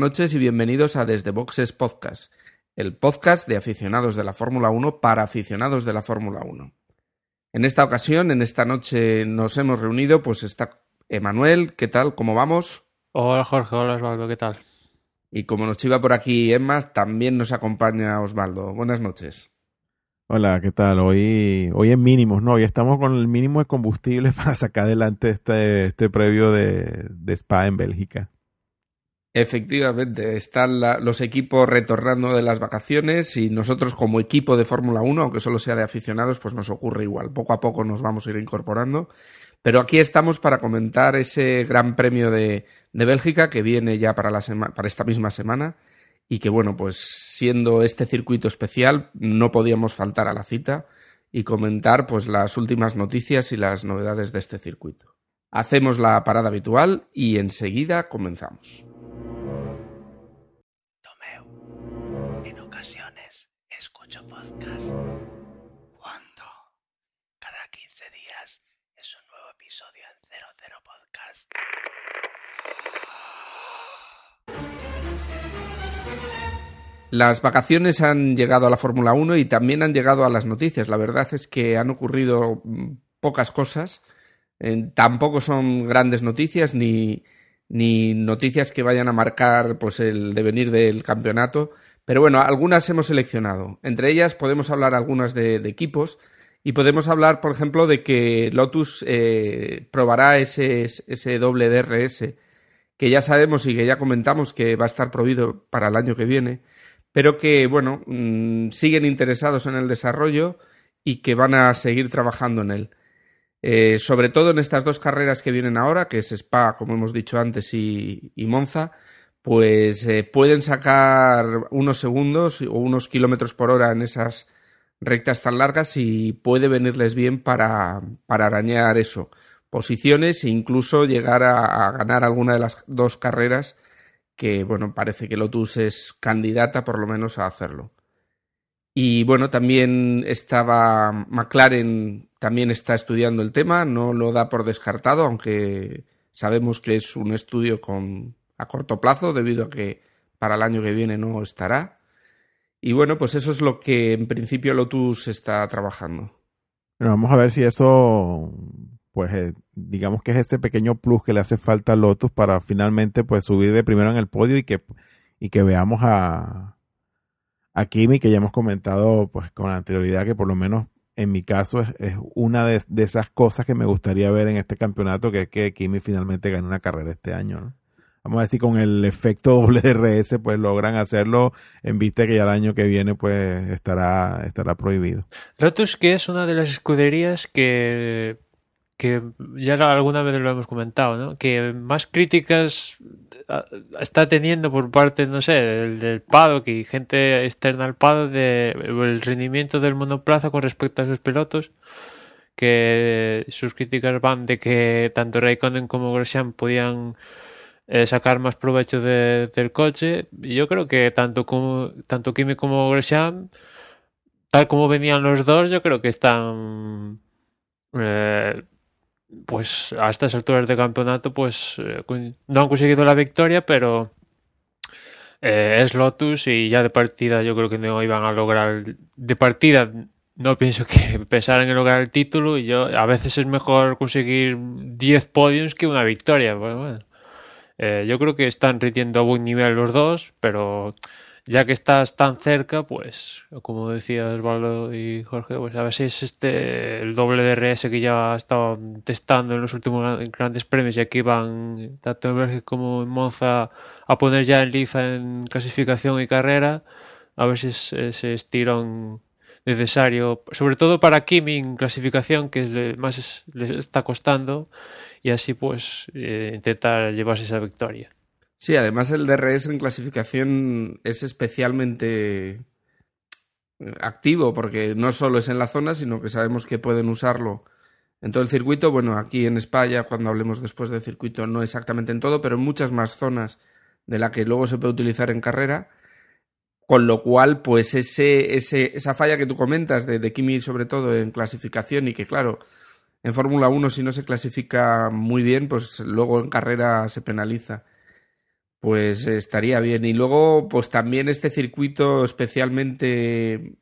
Noches y bienvenidos a Desde Boxes Podcast, el podcast de aficionados de la Fórmula 1 para aficionados de la Fórmula 1. En esta ocasión, en esta noche nos hemos reunido, pues está Emanuel, ¿qué tal? ¿Cómo vamos? Hola Jorge, hola Osvaldo, ¿qué tal? Y como nos chiva por aquí Emma, también nos acompaña Osvaldo. Buenas noches. Hola, ¿qué tal? Hoy, hoy en mínimos, ¿no? Hoy estamos con el mínimo de combustible para sacar adelante este, este previo de, de Spa en Bélgica. Efectivamente, están los equipos retornando de las vacaciones y nosotros como equipo de Fórmula 1, aunque solo sea de aficionados, pues nos ocurre igual. Poco a poco nos vamos a ir incorporando. Pero aquí estamos para comentar ese Gran Premio de, Bélgica que viene ya para, la para esta misma semana y que bueno, pues siendo este circuito especial no podíamos faltar a la cita y comentar pues las últimas noticias y las novedades de este circuito. Hacemos la parada habitual y enseguida comenzamos. Las vacaciones han llegado a la Fórmula 1 y también han llegado a las noticias. La verdad es que han ocurrido mm, pocas cosas. Eh, tampoco son grandes noticias ni, ni noticias que vayan a marcar pues, el devenir del campeonato. Pero bueno, algunas hemos seleccionado. Entre ellas podemos hablar algunas de, de equipos y podemos hablar, por ejemplo, de que Lotus eh, probará ese, ese doble DRS que ya sabemos y que ya comentamos que va a estar prohibido para el año que viene pero que, bueno, mmm, siguen interesados en el desarrollo y que van a seguir trabajando en él. Eh, sobre todo en estas dos carreras que vienen ahora, que es Spa, como hemos dicho antes, y, Monza, pues eh, pueden sacar unos segundos o unos kilómetros por hora en esas rectas tan largas y puede venirles bien para, para arañar eso, posiciones e incluso llegar a ganar alguna de las dos carreras que bueno, parece que Lotus es candidata por lo menos a hacerlo. Y bueno, también estaba McLaren, también está estudiando el tema, no lo da por descartado, aunque sabemos que es un estudio con, a corto plazo, debido a que para el año que viene no estará. Y bueno, pues eso es lo que en principio Lotus está trabajando. Bueno, vamos a ver si eso pues eh, digamos que es ese pequeño plus que le hace falta a Lotus para finalmente pues subir de primero en el podio y que, y que veamos a, a Kimi, que ya hemos comentado pues con anterioridad que por lo menos en mi caso es, es una de, de, esas cosas que me gustaría ver en este campeonato, que es que Kimi finalmente gane una carrera este año, ¿no? Vamos a decir con el efecto doble pues logran hacerlo en vista que ya el año que viene pues estará estará prohibido. Lotus que es una de las escuderías que que ya alguna vez lo hemos comentado, ¿no? Que más críticas está teniendo por parte, no sé, del, del paddock y gente externa al paddock de el rendimiento del monoplaza con respecto a sus pilotos, que sus críticas van de que tanto Raikkonen como Grosjean podían eh, sacar más provecho de, del coche. Y yo creo que tanto como tanto Kimi como Grosjean, tal como venían los dos, yo creo que están eh, pues a estas alturas de campeonato pues eh, no han conseguido la victoria pero eh, es Lotus y ya de partida yo creo que no iban a lograr de partida no pienso que pensaran en lograr el título y yo a veces es mejor conseguir 10 podiums que una victoria bueno, bueno. Eh, yo creo que están rindiendo a buen nivel los dos pero ya que estás tan cerca, pues, como decía Osvaldo y Jorge, pues a ver si es este el doble DRS que ya estado testando en los últimos grandes premios y aquí van tanto en Bélgica como en Monza a poner ya en liza en clasificación y carrera, a ver si es ese estirón necesario, sobre todo para Kimi en clasificación, que es más les está costando, y así pues eh, intentar llevarse esa victoria. Sí, además el DRS en clasificación es especialmente activo porque no solo es en la zona, sino que sabemos que pueden usarlo en todo el circuito. Bueno, aquí en España, cuando hablemos después del circuito, no exactamente en todo, pero en muchas más zonas de la que luego se puede utilizar en carrera. Con lo cual, pues ese, ese, esa falla que tú comentas de, de Kimi, sobre todo en clasificación, y que claro, en Fórmula 1 si no se clasifica muy bien, pues luego en carrera se penaliza. Pues estaría bien. Y luego, pues también este circuito especialmente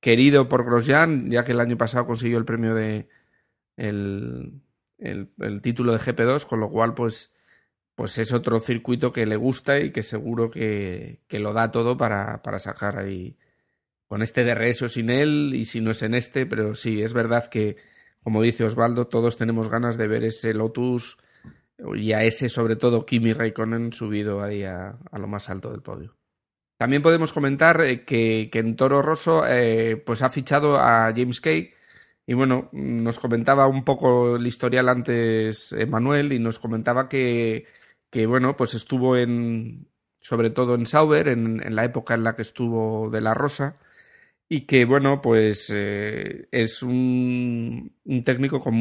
querido por Grosjean, ya que el año pasado consiguió el premio de el, el, título de GP2, con lo cual, pues, pues es otro circuito que le gusta y que seguro que, que lo da todo para, para sacar ahí con este DRS o sin él, y si no es en este, pero sí, es verdad que, como dice Osvaldo, todos tenemos ganas de ver ese Lotus y a ese, sobre todo, Kimi Raikkonen subido ahí a, lo más alto del podio. También podemos comentar eh, que, que en Toro Rosso eh, pues ha fichado a James Kay y bueno, nos comentaba un poco el historial antes Emanuel y nos comentaba que, que bueno, pues estuvo en, sobre todo en Sauber, en, la época en la que estuvo de la Rosa, y que bueno, pues eh, es un, un, técnico, con,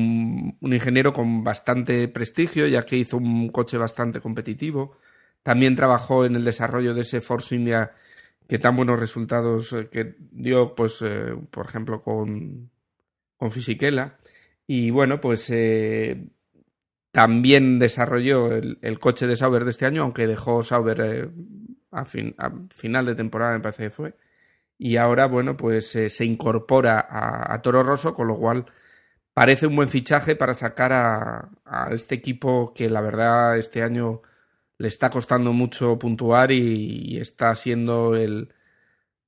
un ingeniero con bastante prestigio, ya que hizo un coche bastante competitivo. También trabajó en el desarrollo de ese Force India que tan buenos resultados eh, que dio, pues, eh, por ejemplo, con, con Fisichella. Y bueno, pues también desarrolló el, coche de Sauber de este año, aunque dejó Sauber a, fin, a, final de temporada, me parece que fue y ahora, bueno, pues eh, se incorpora a, Toro Rosso, con lo cual parece un buen fichaje para sacar a, este equipo que la verdad este año le está costando mucho puntuar y, y está siendo el,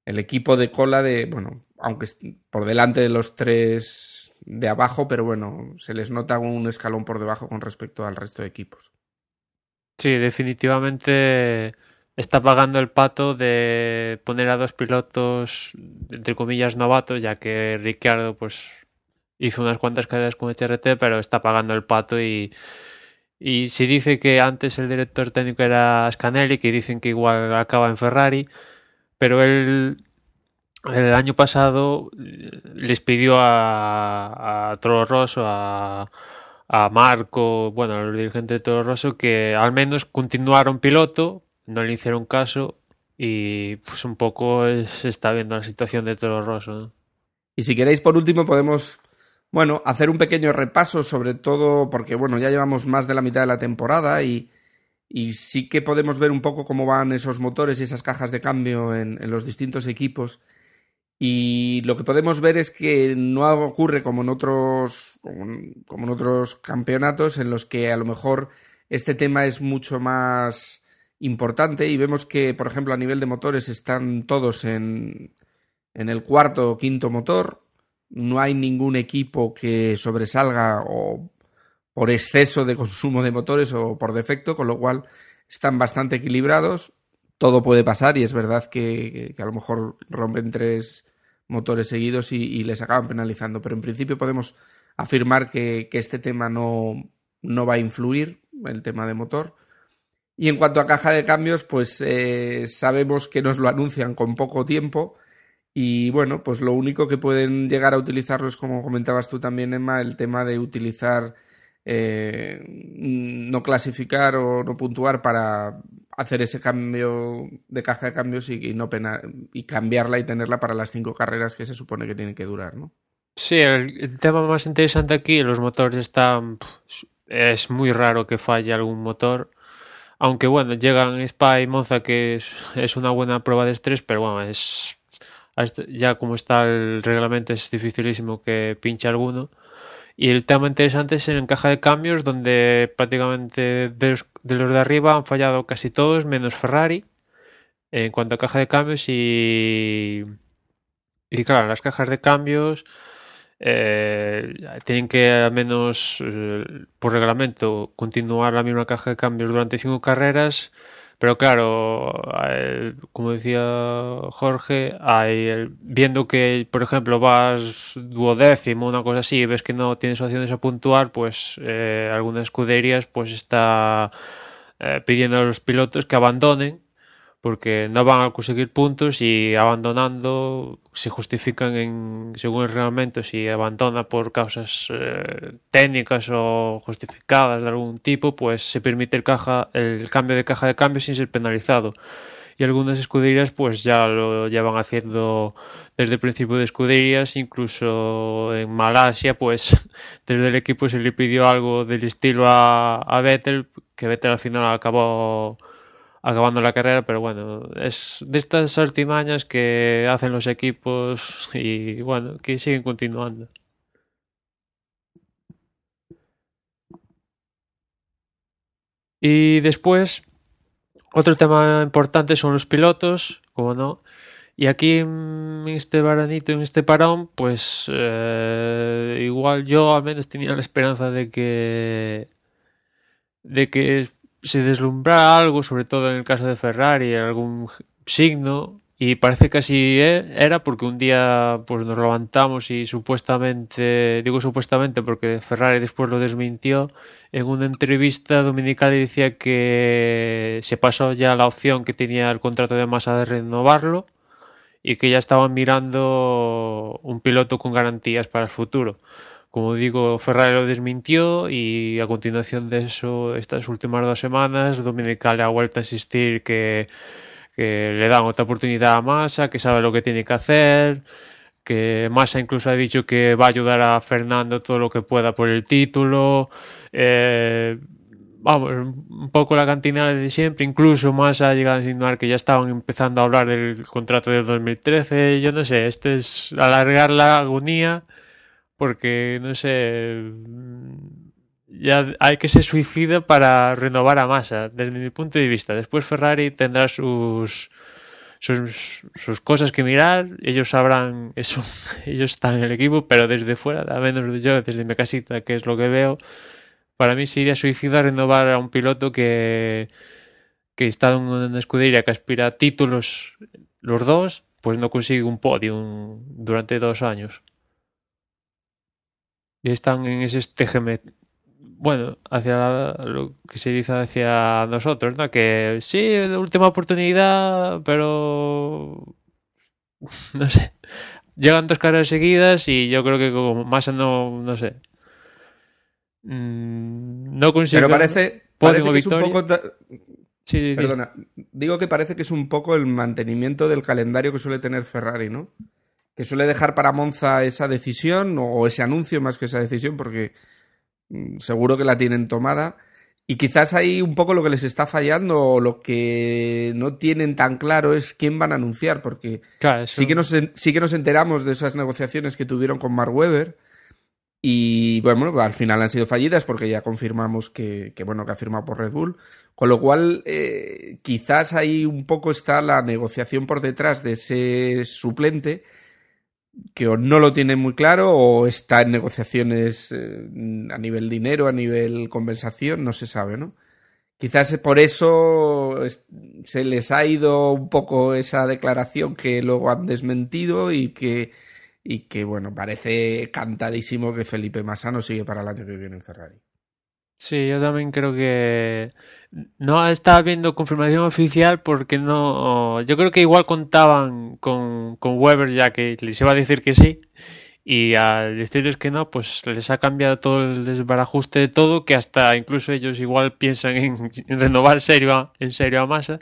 el, equipo de cola de, bueno, aunque por delante de los tres de abajo, pero bueno, se les nota un escalón por debajo con respecto al resto de equipos. Sí, definitivamente está pagando el pato de poner a dos pilotos, entre comillas, novatos, ya que Ricciardo pues hizo unas cuantas carreras con HRT, pero está pagando el pato y, y si dice que antes el director técnico era Scanelli, que dicen que igual acaba en Ferrari, pero él el año pasado les pidió a, a Toro Rosso, a, a Marco, bueno, a los dirigentes de Toro Rosso, que al menos continuaron piloto, no le hicieron caso y pues un poco se está viendo la situación de Toro Rosso. ¿no? Y si queréis, por último, podemos, bueno, hacer un pequeño repaso, sobre todo porque, bueno, ya llevamos más de la mitad de la temporada y, y sí que podemos ver un poco cómo van esos motores y esas cajas de cambio en, en los distintos equipos. Y lo que podemos ver es que no ocurre como en otros, como en otros campeonatos en los que a lo mejor este tema es mucho más importante y vemos que, por ejemplo, a nivel de motores están todos en, en el cuarto o quinto motor. No hay ningún equipo que sobresalga o por exceso de consumo de motores o por defecto, con lo cual están bastante equilibrados. Todo puede pasar y es verdad que, a lo mejor rompen tres motores seguidos y, y, les acaban penalizando, pero en principio podemos afirmar que, que este tema no, no va a influir, el tema de motor y en cuanto a caja de cambios, pues eh, sabemos que nos lo anuncian con poco tiempo. Y bueno, pues lo único que pueden llegar a utilizarlo es, como comentabas tú también, Emma, el tema de utilizar, eh, no clasificar o no puntuar para hacer ese cambio de caja de cambios y, no pena, y cambiarla y tenerla para las cinco carreras que se supone que tienen que durar, ¿no? Sí, el tema más interesante aquí, los motores están. Es muy raro que falle algún motor aunque bueno, llegan Spa y Monza, que es, una buena prueba de estrés, pero bueno, es ya como está el reglamento es dificilísimo que pinche alguno. Y el tema interesante es en caja de cambios, donde prácticamente de los, de los de arriba han fallado casi todos, menos Ferrari, en cuanto a caja de cambios. Y, y claro, las cajas de cambios eh, tienen que al menos eh, por reglamento continuar la misma caja de cambios durante cinco carreras pero claro eh, como decía Jorge hay el, viendo que por ejemplo vas duodécimo una cosa así y ves que no tienes opciones a puntuar pues eh, algunas escuderías pues está eh, pidiendo a los pilotos que abandonen porque no van a conseguir puntos y abandonando se justifican en, según el reglamento si abandona por causas eh, técnicas o justificadas de algún tipo pues se permite el, caja, el cambio de caja de cambio sin ser penalizado. Y algunas escuderías pues ya lo llevan haciendo desde el principio de escuderías incluso en Malasia pues desde el equipo se le pidió algo del estilo a, a Vettel que Vettel al final acabó acabando la carrera, pero bueno, es de estas artimañas que hacen los equipos y bueno, que siguen continuando. Y después, otro tema importante son los pilotos, como no. Y aquí en este veranito, en este parón, pues eh, igual yo al menos tenía la esperanza de que de que se deslumbrara algo, sobre todo en el caso de Ferrari, algún signo, y parece que así e, era porque un día pues nos levantamos y supuestamente, digo supuestamente porque Ferrari después lo desmintió, en una entrevista dominical decía que se pasó ya la opción que tenía el contrato de masa de renovarlo y que ya estaban mirando un piloto con garantías para el futuro. Como digo, Ferrari lo desmintió y a continuación de eso, estas últimas dos semanas, Dominical ha vuelto a insistir que, le dan otra oportunidad a Massa, que sabe lo que tiene que hacer, que Massa incluso ha dicho que va a ayudar a Fernando todo lo que pueda por el título. Eh, vamos, un poco la cantina de siempre, incluso Massa ha llegado a insinuar que ya estaban empezando a hablar del contrato del 2013, yo no sé, este es alargar la agonía porque no sé, ya hay que ser suicida para renovar a Massa, desde mi punto de vista. Después Ferrari tendrá sus sus, sus cosas que mirar, ellos sabrán eso, ellos están en el equipo, pero desde fuera, a menos yo, desde mi casita, que es lo que veo, para mí sería suicida renovar a un piloto que, que está en una escudería que aspira a títulos los dos, pues no consigue un podium durante dos años. Y están en ese TGM bueno, hacia lo que se dice hacia nosotros, ¿no? Que sí, última oportunidad, pero no sé. Llegan dos carreras seguidas y yo creo que como Massa no, no sé. Mm, no consigue. Pero parece, parece que es un poco. Sí, Perdona, digo que parece que es un poco el mantenimiento del calendario que suele tener Ferrari, ¿no? Que suele dejar para Monza esa decisión o ese anuncio más que esa decisión, porque Mm, seguro que la tienen tomada. Y quizás ahí un poco lo que les está fallando o lo que no tienen tan claro es quién van a anunciar, porque sí, que nos, sí que nos enteramos de esas negociaciones que tuvieron con Mark Webber y bueno, al final han sido fallidas porque ya confirmamos que, bueno, que ha firmado por Red Bull, con lo cual eh, quizás ahí un poco está la negociación por detrás de ese suplente que o no lo tiene muy claro o está en negociaciones eh, a nivel dinero, a nivel compensación, no se sabe, ¿no? Quizás por eso se les ha ido un poco esa declaración que luego han desmentido y que, y que bueno, parece cantadísimo que Felipe Massa sigue para el año que viene en Ferrari. Sí, yo también creo que no está habiendo confirmación oficial porque no. Yo creo que igual contaban con, con Weber ya que les iba a decir que sí. Y al decirles que no, pues les ha cambiado todo el desbarajuste de todo, que hasta incluso ellos igual piensan en, renovar serio en serio a Massa.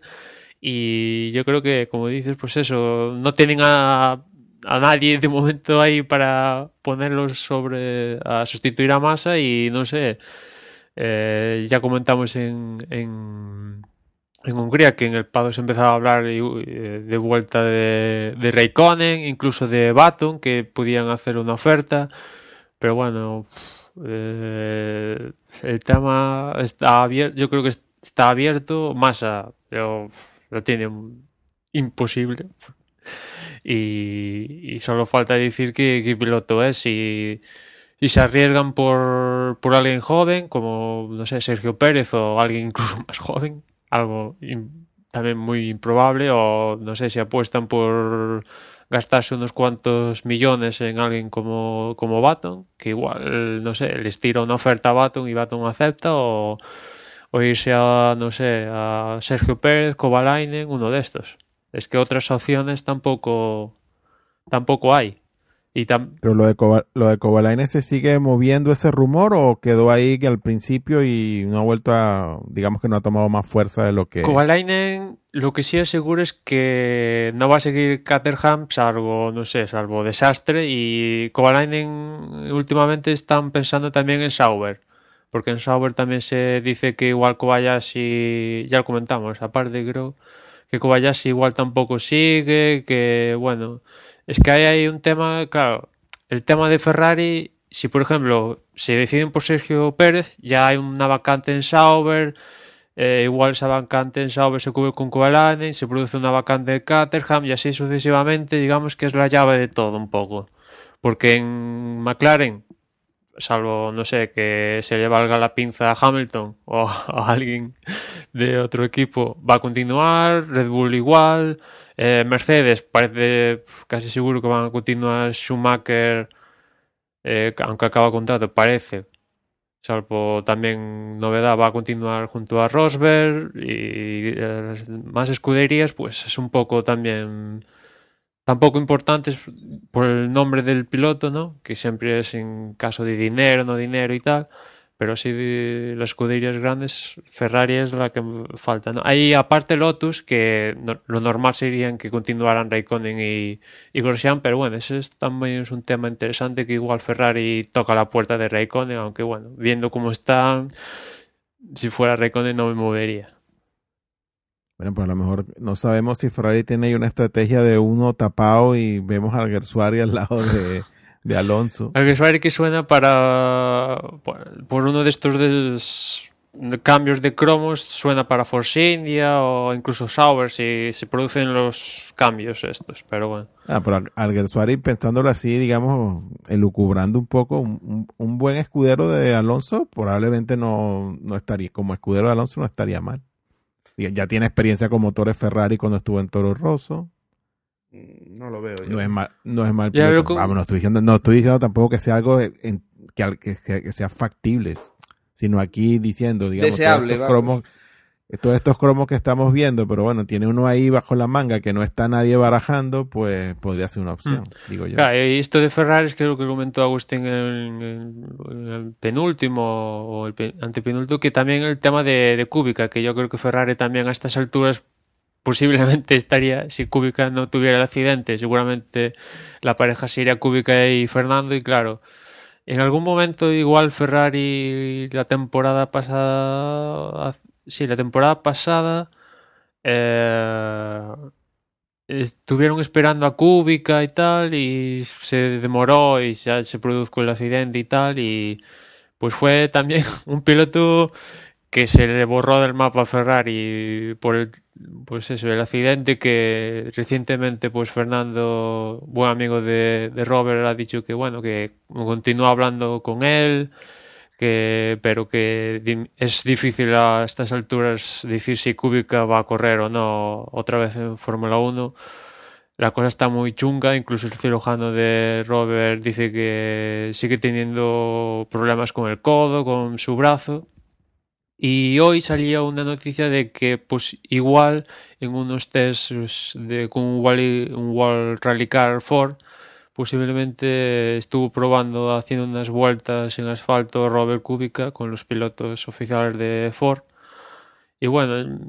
Y yo creo que, como dices, pues eso, no tienen a, a nadie de momento ahí para ponerlos sobre a sustituir a Massa y no sé eh, ya comentamos en, en, Hungría que en el Pado se empezaba a hablar eh, de, vuelta de, de Raikkonen, incluso de Baton, que podían hacer una oferta. Pero bueno, eh, el tema está abierto, yo creo que está abierto. Massa lo tiene imposible. Y, solo falta decir qué, qué piloto es y y se arriesgan por, por alguien joven, como, no sé, Sergio Pérez o alguien incluso más joven, algo también muy improbable, o no sé, si apuestan por gastarse unos cuantos millones en alguien como, como Baton, que igual, no sé, les tira una oferta a Baton y Baton acepta, o, o irse a, no sé, a Sergio Pérez, Kovalainen, uno de estos. Es que otras opciones tampoco, tampoco hay. Pero lo de, lo de Kovalainen se sigue moviendo ese rumor o quedó ahí al principio y no ha vuelto a, digamos que no ha tomado más fuerza de lo que... Kovalainen, lo que sí es seguro es que no va a seguir Caterham salvo, no sé, salvo desastre. Y Kovalainen últimamente están pensando también en Sauber porque en Sauber también se dice que igual Kobayashi, ya lo comentamos, aparte creo que Kobayashi igual tampoco sigue, que bueno, es que hay ahí un tema, claro, el tema de Ferrari, si por ejemplo se deciden por Sergio Pérez, ya hay una vacante en Sauber, eh, igual esa vacante en Sauber se cubre con Kovalainen, se produce una vacante en Caterham y así sucesivamente, digamos que es la llave de todo un poco. Porque en McLaren, salvo, no sé, que se le valga la pinza a Hamilton o a alguien de otro equipo, va a continuar, Red Bull igual, eh, Mercedes parece casi seguro que van a continuar Schumacher, eh, aunque acaba contrato, parece, salvo también novedad, va a continuar junto a Rosberg y eh, más escuderías, pues es un poco también tampoco importantes por el nombre del piloto, ¿no? Que siempre es en caso de dinero, no dinero y tal. Pero sí, las escuderías grandes, Ferrari es la que falta. ¿no? Hay aparte Lotus, que lo normal sería que continuaran Raikkonen y, y pero bueno, ese es, también es un tema interesante que igual Ferrari toca la puerta de Raikkonen, aunque bueno, viendo cómo están, si fuera Raikkonen no me movería. Bueno, pues a lo mejor no sabemos si Ferrari tiene ahí una estrategia de uno tapado y vemos al Gersuari al lado de, de Alonso. Ferrari que suena para por, uno de estos des- cambios de cromos suena para Force India o incluso Sauber si se producen los cambios estos, pero bueno. Ah, pero al- al Gersuari, pensándolo así, digamos, elucubrando un poco, un, un- buen escudero de Alonso probablemente no, no estaría, como escudero de Alonso no estaría mal. Ya tiene experiencia con motores Ferrari cuando estuvo en Toro Rosso. Mm, No lo veo yo. No es mal, no es mal piloto. con- Vamos, no estoy diciendo, no estoy diciendo tampoco que sea algo en- que, sea, que sea factible, sino aquí diciendo, digamos, Deseable, todos estos, vamos. cromos, todos estos cromos que estamos viendo, pero bueno, tiene uno ahí bajo la manga que no está nadie barajando, pues podría ser una opción, digo yo. Claro, y esto de Ferrari es que lo que comentó Agustín en, el penúltimo o el pe- antepenúltimo, que también el tema de, de Kubica, que yo creo que Ferrari también a estas alturas posiblemente estaría, si Kubica no tuviera el accidente, seguramente la pareja sería Kubica y Fernando y claro, en algún momento igual Ferrari la temporada pasada, sí, la temporada pasada eh, estuvieron esperando a Kubica y tal y se demoró y ya se produjo el accidente y tal y pues fue también un piloto que se le borró del mapa a Ferrari por el, pues eso, el accidente que recientemente pues Fernando, buen amigo de, de Robert, ha dicho que bueno, que continúa hablando con él, que, pero que es difícil a estas alturas decir si Kubica va a correr o no otra vez en Fórmula 1. La cosa está muy chunga, incluso el cirujano de Robert dice que sigue teniendo problemas con el codo, con su brazo. Y hoy salía una noticia de que pues igual en unos tests de, con un Wally- un World Rally Car Ford posiblemente estuvo probando haciendo unas vueltas en asfalto Robert Kubica con los pilotos oficiales de Ford. Y bueno,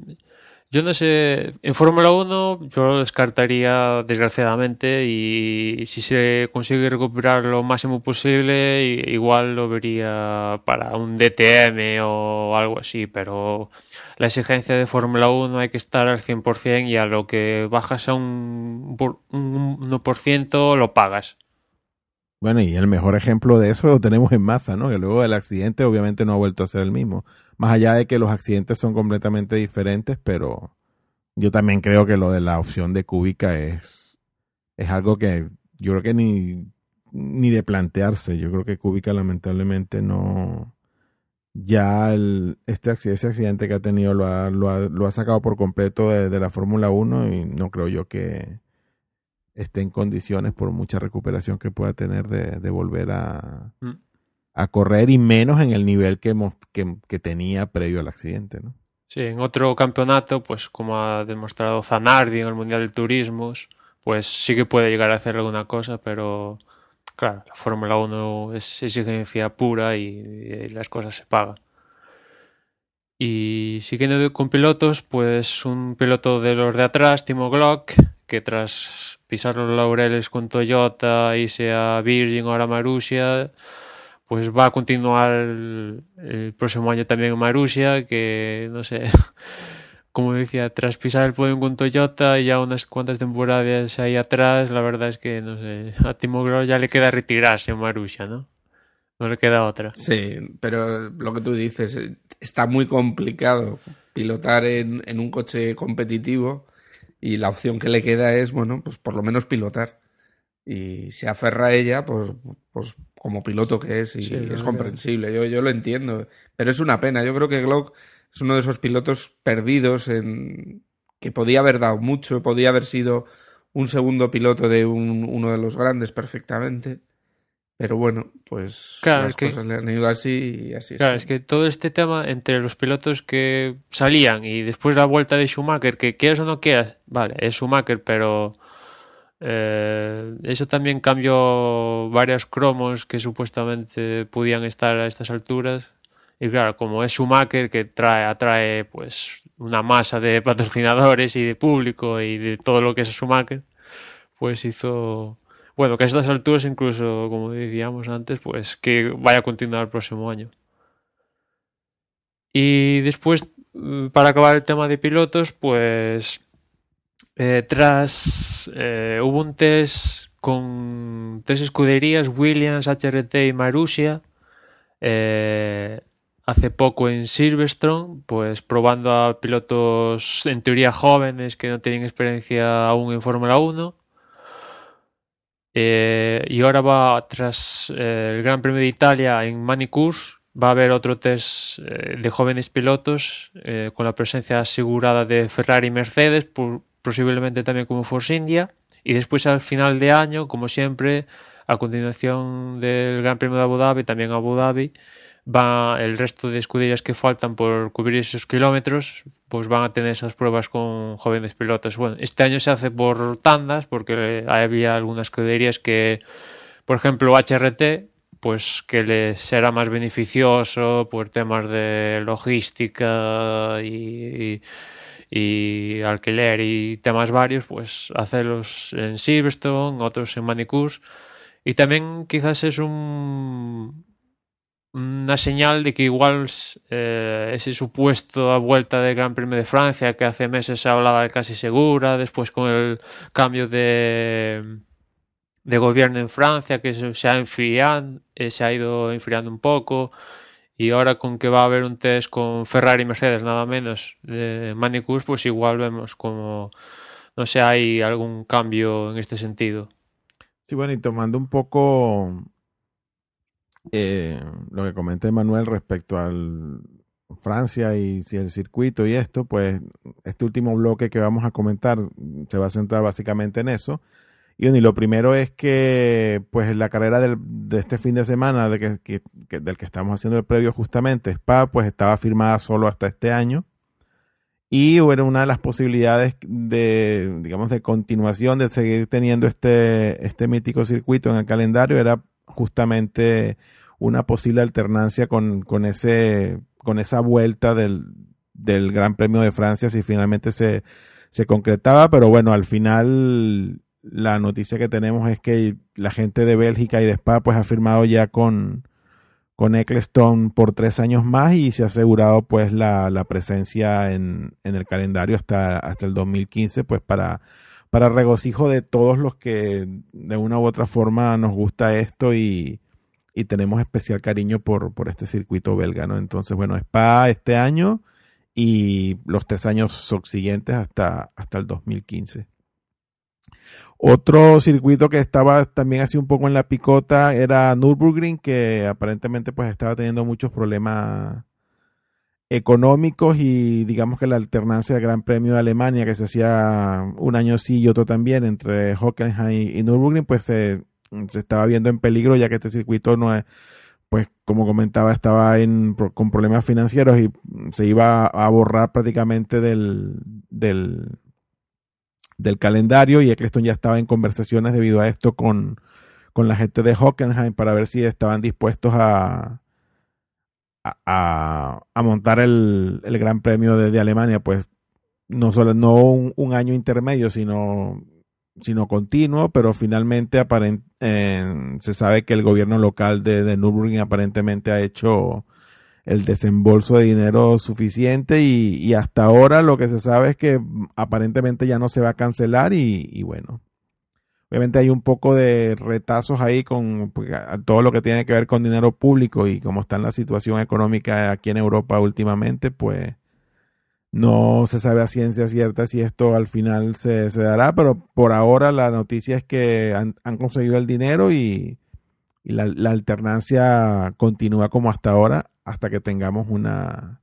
yo no sé, en Fórmula 1 yo lo descartaría desgraciadamente y si se consigue recuperar lo máximo posible igual lo vería para un DTM o algo así, pero la exigencia de Fórmula 1 hay que estar al 100% y a lo que bajas a un, un 1% lo pagas. Bueno, y el mejor ejemplo de eso lo tenemos en masa, ¿no? Que luego del accidente obviamente no ha vuelto a ser el mismo. Más allá de que los accidentes son completamente diferentes, pero yo también creo que lo de la opción de Kubica es, es algo que yo creo que ni, ni de plantearse. Yo creo que Kubica lamentablemente no... Ya este ese accidente que ha tenido lo ha, lo ha, lo ha sacado por completo de, de la Fórmula 1 y no creo yo que, esté en condiciones por mucha recuperación que pueda tener de, de volver a, Mm. a correr y menos en el nivel que, que, que tenía previo al accidente, ¿no? Sí, en otro campeonato, pues como ha demostrado Zanardi en el Mundial de Turismos, pues sí que puede llegar a hacer alguna cosa, pero claro, la Fórmula 1 es exigencia pura y, y las cosas se pagan. Y siguiendo con pilotos, pues un piloto de los de atrás, Timo Glock, que tras pisar los laureles con Toyota, irse a Virgin, ahora a Marussia, pues va a continuar el, próximo año también en Marussia, que no sé, como decía, tras pisar el podio con Toyota y ya unas cuantas temporadas ahí atrás, la verdad es que, no sé, a Timo Glock ya le queda retirarse en Marussia, ¿no? No le queda otra. Sí, pero lo que tú dices, eh, está muy complicado pilotar en, en un coche competitivo y la opción que le queda es, bueno, pues por lo menos pilotar. Y se aferra a ella, pues, pues como piloto que es, y Sí, es comprensible, yo, yo lo entiendo. Pero es una pena, yo creo que Glock es uno de esos pilotos perdidos en que podía haber dado mucho, podía haber sido un segundo piloto de un- uno de los grandes perfectamente. Pero bueno, pues Claro, las es que- cosas le han ido así y así Claro, es que todo este tema entre los pilotos que salían y después la vuelta de Schumacher, que quieras o no quieras, vale, es Schumacher, pero eh, eso también cambió varios cromos que supuestamente podían estar a estas alturas. Y claro, como es Schumacher que trae, atrae pues una masa de patrocinadores y de público y de todo lo que es Schumacher, pues hizo, bueno, que a estas alturas incluso, como decíamos antes, pues que vaya a continuar el próximo año. Y después, mm, para acabar el tema de pilotos, pues eh, tras eh, hubo un test con tres escuderías, Williams, HRT y Marussia, eh, hace poco en Silverstone, pues probando a pilotos en teoría jóvenes que no tienen experiencia aún en Fórmula 1. Eh, y ahora va tras eh, el Gran Premio de Italia en Manicurs, va a haber otro test eh, de jóvenes pilotos con la presencia asegurada de Ferrari y Mercedes, posiblemente también como Force India. Y después al final de año, como siempre, a continuación del Gran Premio de Abu Dhabi, también Abu Dhabi, va el resto de escuderías que faltan por cubrir esos kilómetros, pues van a tener esas pruebas con jóvenes pilotos. Bueno, este año se hace por tandas, porque había algunas escuderías que, por ejemplo, HRT, pues que les será más beneficioso por temas de logística y, y, y alquiler y temas varios, pues hacerlos en Silverstone, otros en Manicurs. Y también quizás es un, una señal de que igual eh, ese supuesto a vuelta del Gran Premio de Francia que hace meses se hablaba de casi segura, después con el cambio de, de gobierno en Francia que se, ha enfriado, eh, se ha ido enfriando un poco y ahora con que va a haber un test con Ferrari y Mercedes nada menos de Manicus, pues igual vemos como no sé, hay algún cambio en este sentido. Sí, bueno, y tomando un poco eh, lo que comenta Manuel respecto al Francia y si el circuito y esto, pues este último bloque que vamos a comentar se va a centrar básicamente en eso. Y, bueno, lo primero es que, pues, la carrera de este fin de semana, de que, del que estamos haciendo el previo justamente, Spa, pues estaba firmada solo hasta este año. Y era una de las posibilidades de, digamos, de continuación, de seguir teniendo este, este mítico circuito en el calendario, era justamente una posible alternancia con, con ese, con esa vuelta del, del Gran Premio de Francia si finalmente se, se concretaba, pero bueno, al final la noticia que tenemos es que la gente de Bélgica y de Spa pues ha firmado ya con, con Ecclestone por tres años más y se ha asegurado pues la, la presencia en, en el calendario hasta, hasta el 2015 pues para, para regocijo de todos los que de una u otra forma nos gusta esto y, y tenemos especial cariño por, por este circuito belga, ¿no? Entonces, bueno, Spa este año y los tres años subsiguientes hasta, hasta el 2015. Otro circuito que estaba también así un poco en la picota era Nürburgring, que aparentemente pues estaba teniendo muchos problemas económicos y digamos que la alternancia del Gran Premio de Alemania que se hacía un año sí y otro también entre Hockenheim y Nürburgring pues se, estaba viendo en peligro ya que este circuito no es pues como comentaba estaba en, con problemas financieros y se iba a borrar prácticamente del, del, del calendario y Eccleston ya estaba en conversaciones debido a esto con, con la gente de Hockenheim para ver si estaban dispuestos a, a, montar el, Gran Premio de, Alemania, pues no solo no un, año intermedio, sino sino continuo, pero finalmente aparent, se sabe que el gobierno local de, de Nürburgring aparentemente ha hecho el desembolso de dinero suficiente y, hasta ahora lo que se sabe es que aparentemente ya no se va a cancelar y bueno, obviamente hay un poco de retazos ahí con todo lo que tiene que ver con dinero público y como está la situación económica aquí en Europa últimamente, pues no se sabe a ciencia cierta si esto al final se, se dará, pero por ahora la noticia es que han, han conseguido el dinero y, y la, la, alternancia continúa como hasta ahora, hasta que tengamos una,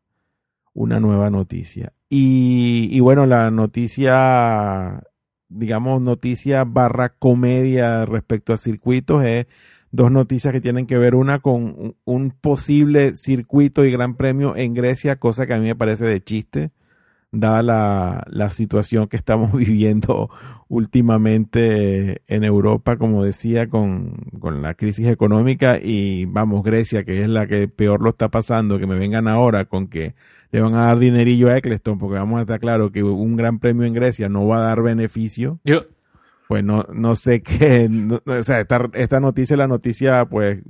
una nueva noticia. Y, y bueno, la noticia, digamos, noticia barra comedia respecto a circuitos es dos noticias que tienen que ver una con un posible circuito y gran premio en Grecia, cosa que a mí me parece de chiste, dada la, la situación que estamos viviendo últimamente en Europa, como decía, con, con, la crisis económica y vamos, Grecia, que es la que peor lo está pasando, que me vengan ahora con que le van a dar dinerillo a Eccleston, porque vamos a estar claro que un gran premio en Grecia no va a dar beneficio. Yo, pues no, no sé qué, no, o sea, esta, esta noticia, la noticia, pues,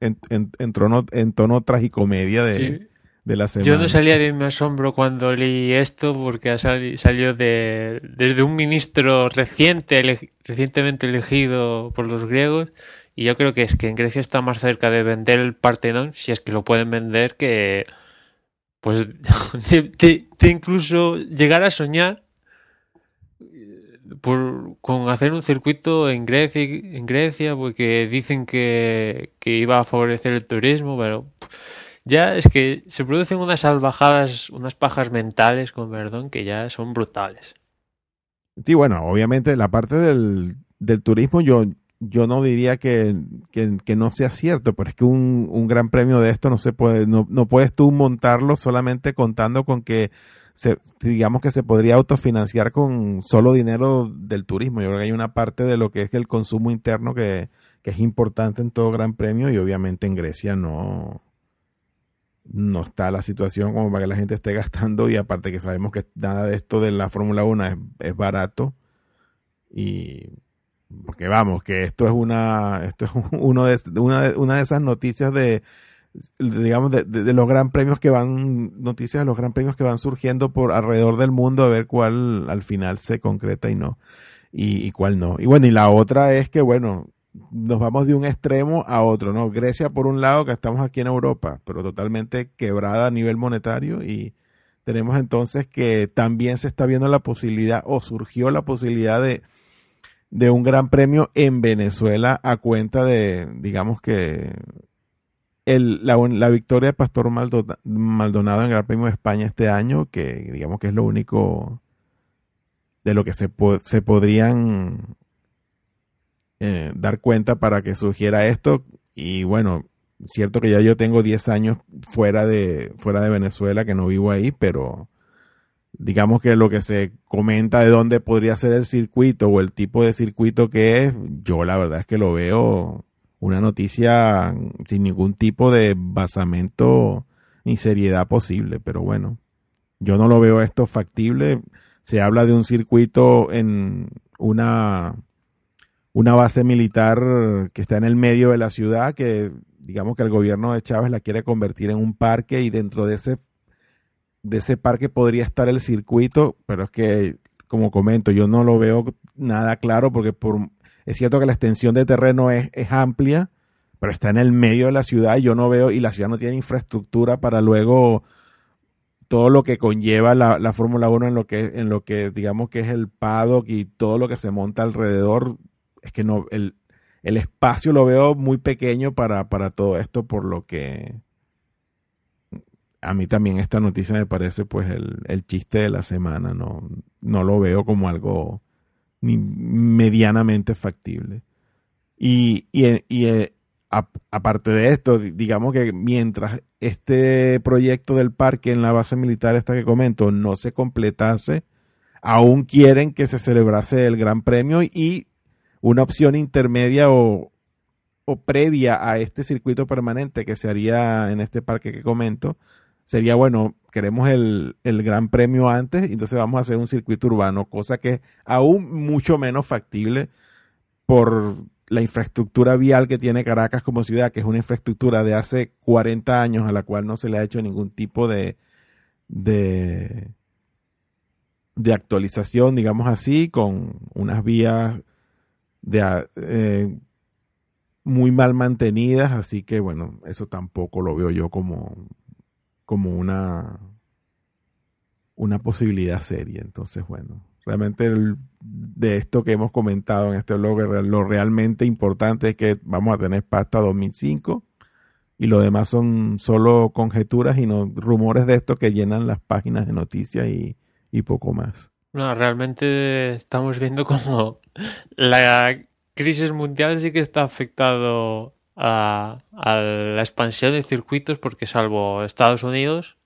en, en, en, tono, en tono tragicomedia de, sí. De, la semana. Yo no salía de mi asombro cuando leí esto porque sal, salió de, desde un ministro reciente, ele, recientemente elegido por los griegos y yo creo que es que en Grecia está más cerca de vender el Partenón, si es que lo pueden vender, que pues de, de, de incluso llegar a soñar por, con hacer un circuito en Grecia, en Grecia porque dicen que, que, iba a favorecer el turismo, pero ya es que se producen unas salvajadas, unas pajas mentales, con perdón, que ya son brutales. Sí, bueno, obviamente la parte del, turismo yo, yo no diría que, que, que, no sea cierto, pero es que un, un gran premio de esto no se puede, no, no puedes tú montarlo solamente contando con que se, digamos que se podría autofinanciar con solo dinero del turismo. Yo creo que hay una parte de lo que es el consumo interno que, que es importante en todo Gran Premio y obviamente en Grecia no, no está la situación como para que la gente esté gastando y aparte que sabemos que nada de esto de la Fórmula 1 es, barato y porque vamos que esto es una esto es uno de, una, de, una de esas noticias de digamos, de, de, los gran premios que van, noticias de los gran premios que van surgiendo por alrededor del mundo, a ver cuál al final se concreta y no, y, cuál no. Y bueno, y la otra es que, bueno, nos vamos de un extremo a otro, ¿no? Grecia, por un lado, que estamos aquí en Europa, pero totalmente quebrada a nivel monetario, y tenemos entonces que también se está viendo la posibilidad, o surgió la posibilidad de, de un gran premio en Venezuela a cuenta de, digamos que el, la, la, victoria de Pastor Maldonado en el Gran Premio de España este año, que digamos que es lo único de lo que se, se podrían eh, dar cuenta para que surgiera esto. Y bueno, cierto que ya yo tengo 10 años fuera de, fuera de Venezuela, que no vivo ahí, pero digamos que lo que se comenta de dónde podría ser el circuito o el tipo de circuito que es, yo la verdad es que lo veo una noticia sin ningún tipo de basamento ni seriedad posible, pero bueno, yo no lo veo esto factible. Se habla de un circuito en una, una base militar que está en el medio de la ciudad, que digamos que el gobierno de Chávez la quiere convertir en un parque y dentro de ese, de ese parque podría estar el circuito, pero es que, como comento, yo no lo veo nada claro porque por es cierto que la extensión de terreno es, es amplia, pero está en el medio de la ciudad y yo no veo, y la ciudad no tiene infraestructura para luego todo lo que conlleva la, la Fórmula 1 en lo que en lo que digamos que es el paddock y todo lo que se monta alrededor, es que no el, el espacio lo veo muy pequeño para, para todo esto, por lo que a mí también esta noticia me parece pues el, el chiste de la semana, no, no lo veo como algo ni medianamente factible. Y, y, y eh, aparte de esto, digamos que mientras este proyecto del parque en la base militar esta que comento no se completase, aún quieren que se celebrase el Gran Premio y una opción intermedia o, o previa a este circuito permanente que se haría en este parque que comento sería bueno, queremos el, el gran premio antes, entonces vamos a hacer un circuito urbano, cosa que es aún mucho menos factible por la infraestructura vial que tiene Caracas como ciudad, que es una infraestructura de hace 40 años a la cual no se le ha hecho ningún tipo de, de, de actualización, digamos así, con unas vías de, eh, muy mal mantenidas, así que bueno, eso tampoco lo veo yo como, como una, una posibilidad seria. Entonces, bueno, realmente de esto que hemos comentado en este blog, lo realmente importante es que vamos a tener pasta 2005 y lo demás son solo conjeturas y no rumores de esto que llenan las páginas de noticias y poco más. No, realmente estamos viendo como la crisis mundial sí que está afectado a, a la expansión de circuitos porque salvo Estados Unidos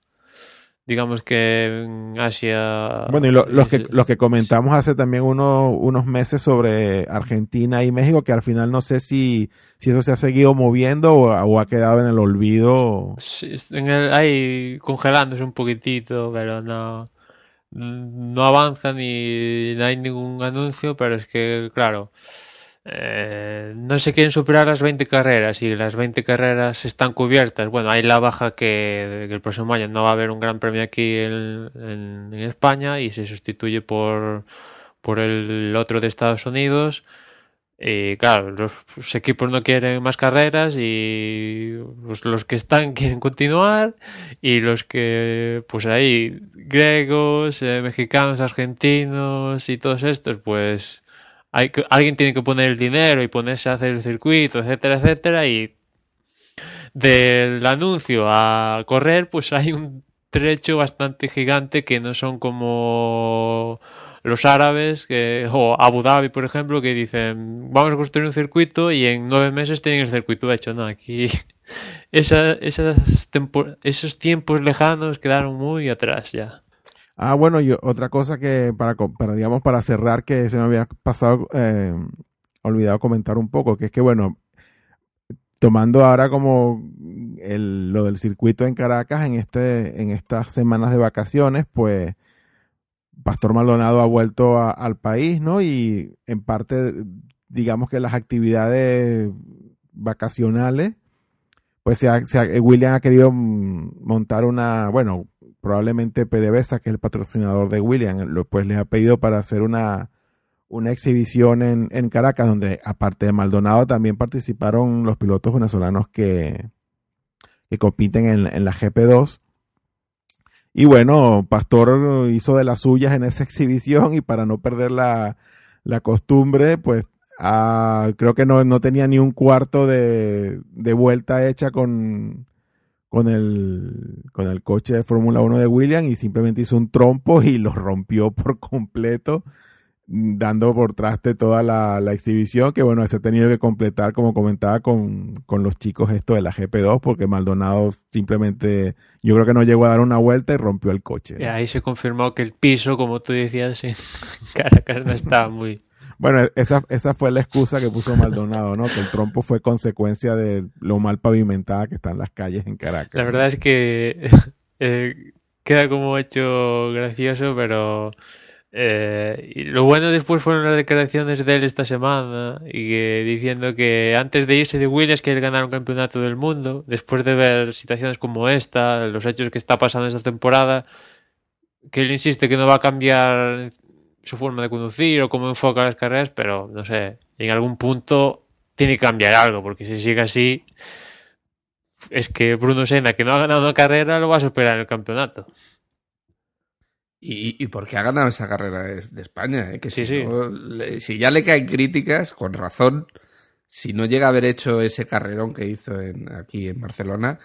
digamos que en Asia. Bueno, y los, que, los que comentamos hace también uno, unos meses sobre Argentina y México, que al final no sé si, si eso se ha seguido moviendo o, ha quedado en el olvido. Sí, en el, ahí congelándose un poquitito, pero no, no avanza ni no hay ningún anuncio, pero es que, claro. Eh, no se quieren superar las 20 carreras y las 20 carreras están cubiertas. Bueno, hay la baja que, el próximo año no va a haber un gran premio aquí en, España y se sustituye por, por el otro de Estados Unidos. Y claro, los, equipos no quieren más carreras y los, que están quieren continuar y los que, pues ahí, griegos, eh, mexicanos, argentinos y todos estos, pues hay que, alguien tiene que poner el dinero y ponerse a hacer el circuito, etcétera, etcétera, y del anuncio a correr, pues hay un trecho bastante gigante que no son como los árabes que, o Abu Dhabi, por ejemplo, que dicen vamos a construir un circuito y en nueve meses tienen el circuito hecho. No, aquí esa, esas esos tiempos lejanos quedaron muy atrás ya. Ah, bueno, y otra cosa que para, digamos, para cerrar, que se me había pasado, eh, olvidado comentar un poco, que es que, bueno, tomando ahora como el, lo del circuito en Caracas en, este, en estas semanas de vacaciones, pues Pastor Maldonado ha vuelto al país, ¿no? Y en parte, digamos que las actividades vacacionales, pues se William ha querido montar una, bueno, probablemente PDVSA, que es el patrocinador de William, pues les ha pedido para hacer una, una exhibición en, en, Caracas, donde aparte de Maldonado también participaron los pilotos venezolanos que, que compiten en, en la GP2. Y bueno, Pastor hizo de las suyas en esa exhibición y para no perder la, la costumbre, pues ah, creo que no, no, tenía ni un cuarto de, de vuelta hecha con, con el, con el coche de Fórmula 1 de William y simplemente hizo un trompo y lo rompió por completo, dando por traste toda la, exhibición, que bueno, se ha tenido que completar, como comentaba, con, con, los chicos esto de la GP2, porque Maldonado simplemente, yo creo que no llegó a dar una vuelta y rompió el coche. Y ahí se confirmó que el piso, como tú decías, en Caracas no estaba muy bueno, esa, esa fue la excusa que puso Maldonado, ¿no? Que el trompo fue consecuencia de lo mal pavimentada que están las calles en Caracas. La verdad es que eh, queda como hecho gracioso, pero eh, lo bueno después fueron las declaraciones de él esta semana y diciendo que antes de irse de Williams quiere ganar un campeonato del mundo, después de ver situaciones como esta, los hechos que está pasando esta temporada, que él insiste que no va a cambiar su forma de conducir o cómo enfoca las carreras, pero no sé, en algún punto tiene que cambiar algo, porque si sigue así, es que Bruno Senna, que no ha ganado una carrera, lo va a superar en el campeonato. Y, y porque ha ganado esa carrera de, España, ¿eh? que si, si ya le caen críticas, con razón, si no llega a haber hecho ese carrerón que hizo en, aquí en Barcelona,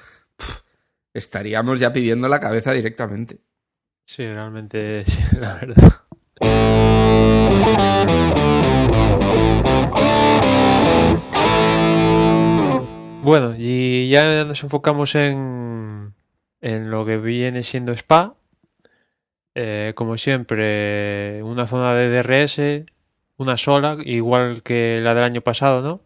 estaríamos ya pidiendo la cabeza directamente. Sí, realmente, sí, la verdad. Bueno, y ya nos enfocamos en, en lo que viene siendo Spa. Eh, como siempre, una zona de DRS, una sola, igual que la del año pasado, ¿no?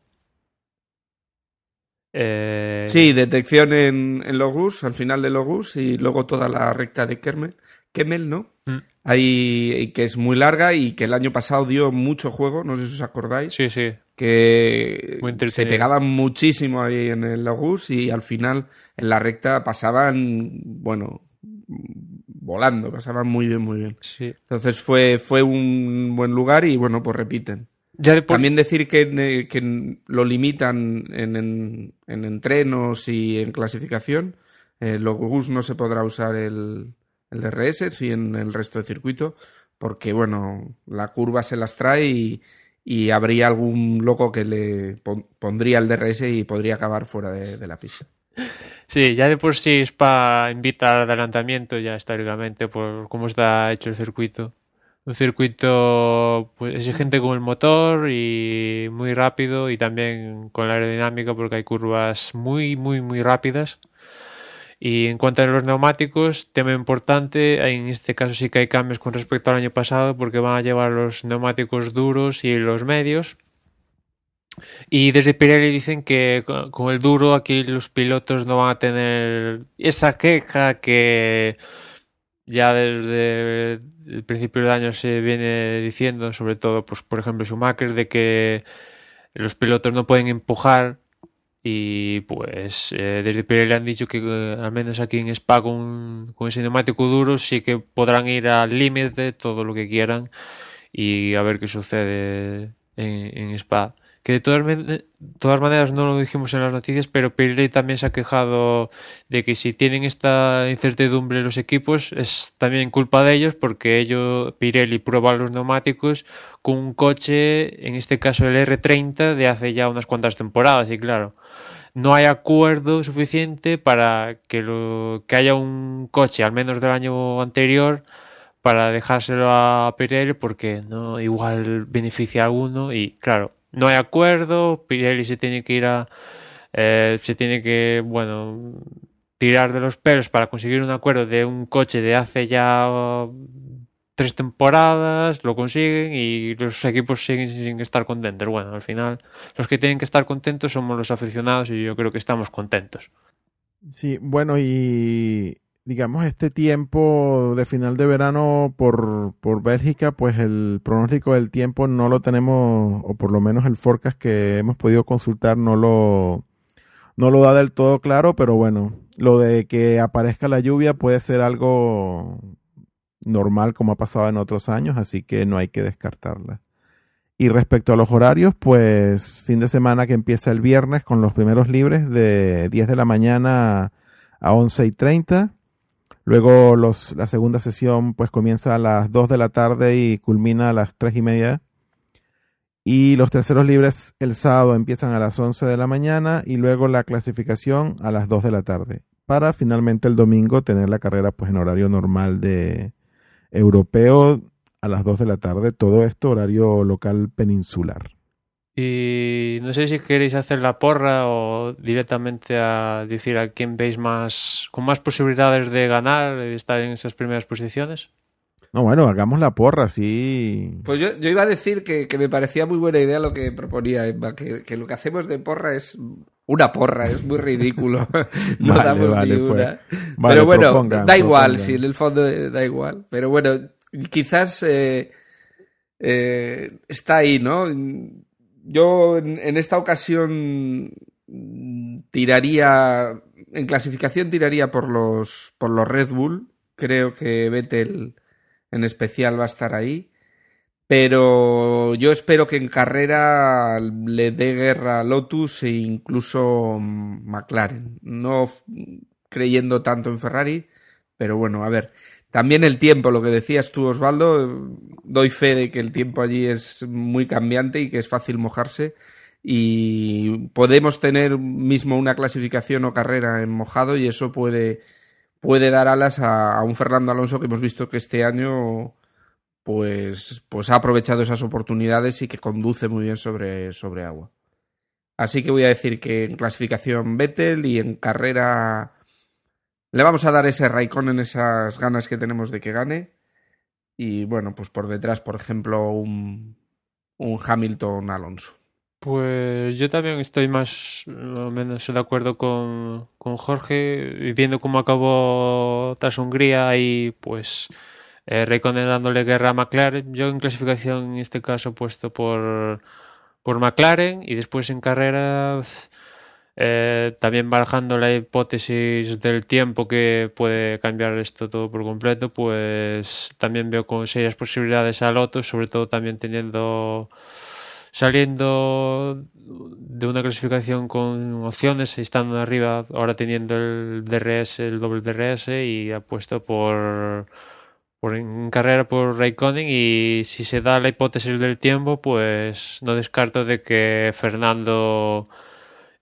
Eh, Sí, detección en, en Logus, al final de Logus, y luego toda la recta de Kemmel, Kemmel ¿no? Mm. Ahí, que es muy larga y que el año pasado dio mucho juego, no sé si os acordáis, Sí, sí. que se pegaban muchísimo ahí en el Logus y al final en la recta pasaban, bueno, volando, pasaban muy bien, muy bien. sí. Entonces fue, fue un buen lugar y bueno, pues repiten. Ya También decir que, eh, que lo limitan en, en- en entrenos y en clasificación. Eh, Logus no se podrá usar el, el DRS, sí en el resto de circuito, porque bueno, la curva se las trae y, y habría algún loco que le pon- pondría el DRS y podría acabar fuera de, de la pista. Sí, ya de por sí Spa invita al adelantamiento ya históricamente por cómo está hecho el circuito. Un circuito pues, exigente con el motor y muy rápido y también con la aerodinámica porque hay curvas muy, muy, muy rápidas. Y en cuanto a los neumáticos, tema importante, en este caso sí que hay cambios con respecto al año pasado porque van a llevar los neumáticos duros y los medios. Y desde Pirelli dicen que co- con el duro aquí los pilotos no van a tener esa queja que ya desde el principio del año se viene diciendo, sobre todo, pues por ejemplo Schumacher, de que los pilotos no pueden empujar y pues eh, desde Pirelli han dicho que eh, al menos aquí en Spa con, con ese neumático duro sí que podrán ir al límite todo lo que quieran y a ver qué sucede en, en Spa. Que de todas, maneras no lo dijimos en las noticias, pero Pirelli también se ha quejado de que si tienen esta incertidumbre los equipos es también culpa de ellos porque ellos, Pirelli, prueba los neumáticos con un coche, en este caso el R30, de hace ya unas cuantas temporadas y claro, no hay acuerdo suficiente para que, lo, que haya un coche, al menos del año anterior, para dejárselo a Pirelli porque no igual beneficia a uno y claro, no hay acuerdo, Pirelli se tiene que ir a eh, se tiene que bueno tirar de los pelos para conseguir un acuerdo de un coche de hace ya tres temporadas, lo consiguen y los equipos siguen sin estar contentos. Bueno, al final los que tienen que estar contentos somos los aficionados y yo creo que estamos contentos. Sí, bueno, y digamos este tiempo de final de verano por, por Bélgica, pues el pronóstico del tiempo no lo tenemos, o por lo menos el forecast que hemos podido consultar no lo, no lo da del todo claro, pero bueno, lo de que aparezca la lluvia puede ser algo normal como ha pasado en otros años, así que no hay que descartarla. Y respecto a los horarios, pues fin de semana que empieza el viernes con los primeros libres de 10 de la mañana a 11 y 30. Luego los, la segunda sesión pues comienza a las 2 de la tarde y culmina a las 3 y media. Y los terceros libres el sábado empiezan a las 11 de la mañana y luego la clasificación a las 2 de la tarde. Para finalmente el domingo tener la carrera pues en horario normal de europeo a las 2 de la tarde. Todo esto horario local peninsular. Y no sé si queréis hacer la porra o directamente a decir a quién veis más con más posibilidades de ganar y de estar en esas primeras posiciones. No, bueno, hagamos la porra, sí. Pues yo, yo iba a decir que, que me parecía muy buena idea lo que proponía Emma, que, que lo que hacemos de porra es una porra, es muy ridículo. no Vale, damos vale, ni pues. una. Vale, Pero bueno, propongan, da igual, propongan. si en el fondo eh, da igual. Pero bueno, quizás eh, eh, está ahí, ¿no? Yo en, esta ocasión tiraría, en clasificación tiraría por los, por los Red Bull. Creo que Vettel en especial va a estar ahí. Pero yo espero que en carrera le dé guerra a Lotus e incluso McLaren. No creyendo tanto en Ferrari, pero bueno, a ver. También el tiempo, lo que decías tú, Osvaldo, doy fe de que el tiempo allí es muy cambiante y que es fácil mojarse. Y podemos tener mismo una clasificación o carrera en mojado y eso puede, puede dar alas a, a un Fernando Alonso que hemos visto que este año pues, pues ha aprovechado esas oportunidades y que conduce muy bien sobre, sobre agua. Así que voy a decir que en clasificación Vettel y en carrera le vamos a dar ese Raikkonen en esas ganas que tenemos de que gane. Y bueno, pues por detrás, por ejemplo, un, un Hamilton Alonso. Pues yo también estoy más o menos de acuerdo con, con Jorge, y viendo cómo acabó tras Hungría y pues eh, Raikkonen dándole guerra a McLaren. Yo en clasificación en este caso puesto por, por McLaren y después en carrera eh, también barajando la hipótesis del tiempo que puede cambiar esto todo por completo, pues también veo con serias posibilidades a Lotus, sobre todo también teniendo saliendo de una clasificación con opciones estando arriba, ahora teniendo el DRS, el doble DRS y apuesto por por en carrera por Raikkonen y si se da la hipótesis del tiempo, pues no descarto de que Fernando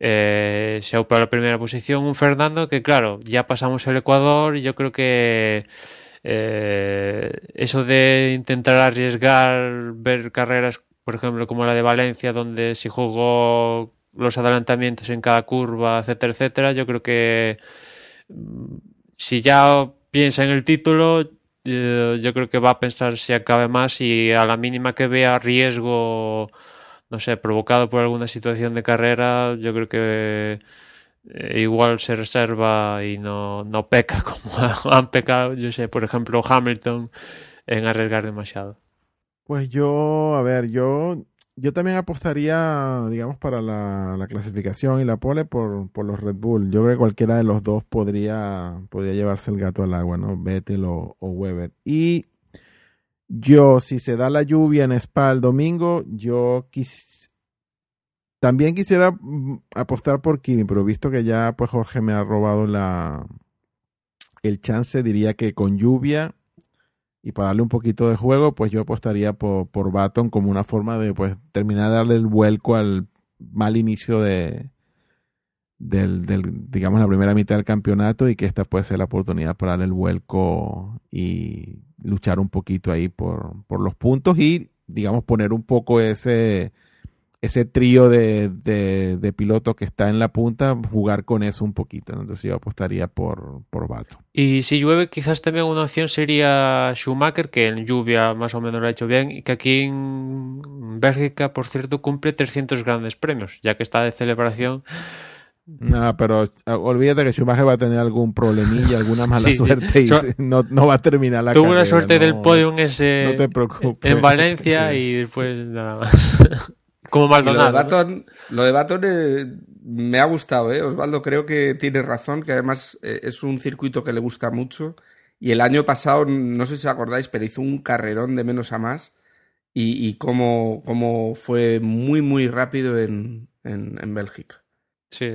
eh, se para la primera posición. Un Fernando que, claro, ya pasamos el Ecuador y yo creo que eh, eso de intentar arriesgar, ver carreras, por ejemplo, como la de Valencia, donde se jugó los adelantamientos en cada curva, etcétera, etcétera, yo creo que mm, si ya piensa en el título, eh, yo creo que va a pensar si acabe más y a la mínima que vea riesgo, no sé, provocado por alguna situación de carrera, yo creo que eh, igual se reserva y no, no peca como han pecado, yo sé, por ejemplo, Hamilton en arriesgar demasiado. Pues yo, a ver, yo yo también apostaría, digamos, para la, la clasificación y la pole por, por, los Red Bull. Yo creo que cualquiera de los dos podría, podría llevarse el gato al agua, ¿no? Vettel o, o Weber. Y yo, si se da la lluvia en Spa el domingo, yo quis... también quisiera mm, apostar por Kimi, pero visto que ya pues Jorge me ha robado la el chance, diría que con lluvia y para darle un poquito de juego, pues yo apostaría por, por Baton como una forma de pues terminar de darle el vuelco al mal inicio de del, del, digamos la primera mitad del campeonato y que esta puede ser la oportunidad para darle el vuelco y luchar un poquito ahí por, por los puntos y digamos poner un poco ese ese trío de, de, de, pilotos que está en la punta, jugar con eso un poquito. Entonces yo apostaría por, por Bato. Y si llueve, quizás también una opción sería Schumacher, que en lluvia más o menos lo ha hecho bien, y que aquí en Bélgica, por cierto, cumple 300 grandes premios, ya que está de celebración. No, pero olvídate que Schumacher va a tener algún problemilla, alguna mala sí, suerte y so, no, no, va a terminar la tuvo carrera. Tuvo la suerte no, del podio en ese no te preocupes. en Valencia Sí. y después nada más. Como Maldonado. lo de Baton, lo de Baton eh, me ha gustado, ¿eh? Osvaldo creo que tiene razón, que además eh, es un circuito que le gusta mucho. Y el año pasado, no sé si os acordáis, pero hizo un carrerón de menos a más. Y, y cómo, cómo, fue muy, muy rápido en, en, en Bélgica.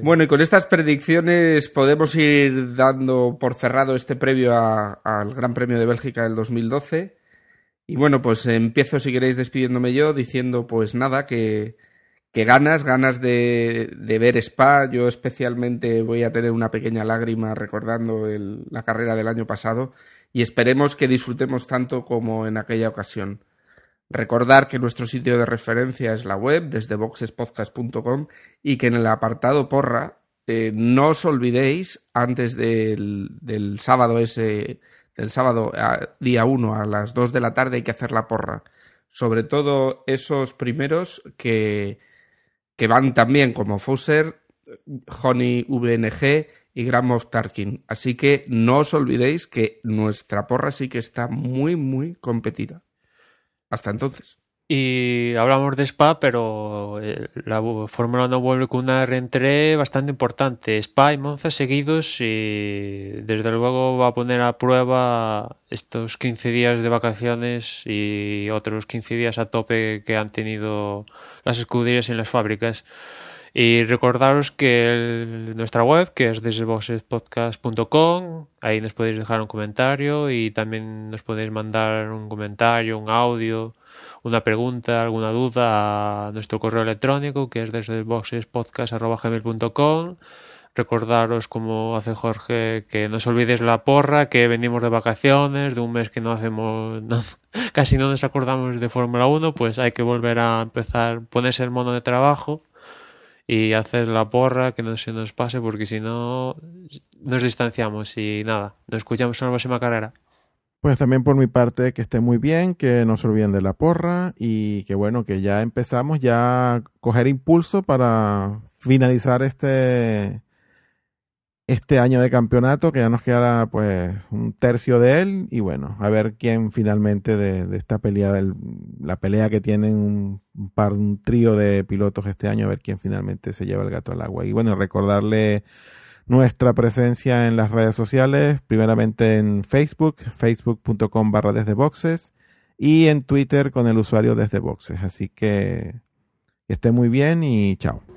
Bueno, y con estas predicciones podemos ir dando por cerrado este previo al Gran Premio de Bélgica del 2012. Y bueno, pues empiezo, si queréis, despidiéndome yo, diciendo pues nada, que, que ganas, ganas de, de, ver Spa. Yo especialmente voy a tener una pequeña lágrima recordando el, la carrera del año pasado y esperemos que disfrutemos tanto como en aquella ocasión. Recordar que nuestro sitio de referencia es la web, desde boxespodcast.com, y que en el apartado porra eh, no os olvidéis, antes del, del sábado ese el sábado día 1 a las 2 de la tarde hay que hacer la porra. Sobre todo esos primeros que, que van también como Fusser, Honey VNG y Grand Moff Tarkin. Así que no os olvidéis que nuestra porra sí que está muy, muy competida. Hasta entonces. Y hablamos de Spa, pero eh, la Fórmula 1 vuelve con una reentrée bastante importante. Spa y Monza seguidos y desde luego va a poner a prueba estos 15 días de vacaciones y otros 15 días a tope que han tenido las escuderías en las fábricas. Y recordaros que el, nuestra web, que es desboxespodcast.com, ahí nos podéis dejar un comentario y también nos podéis mandar un comentario, un audio una pregunta, alguna duda a nuestro correo electrónico que es desde boxespodcast.com. Recordaros, como hace Jorge, que no os olvidéis la porra, que venimos de vacaciones, de un mes que no hacemos, casi no nos acordamos de Fórmula 1, pues hay que volver a empezar, ponerse el mono de trabajo y hacer la porra, que no se nos pase, porque si no nos distanciamos y nada, nos escuchamos en la próxima carrera. Pues también por mi parte que esté muy bien, que no se olviden de la porra y que bueno, que ya empezamos ya a coger impulso para finalizar este este año de campeonato, que ya nos queda pues un tercio de él y bueno, a ver quién finalmente de, esta pelea, del, la pelea que tienen un, un, par, un trío de pilotos este año, a ver quién finalmente se lleva el gato al agua. Y bueno, recordarle nuestra presencia en las redes sociales, primeramente en Facebook, facebook.com barra desde boxes y en Twitter con el usuario desde boxes. Así que que esté muy bien y chao.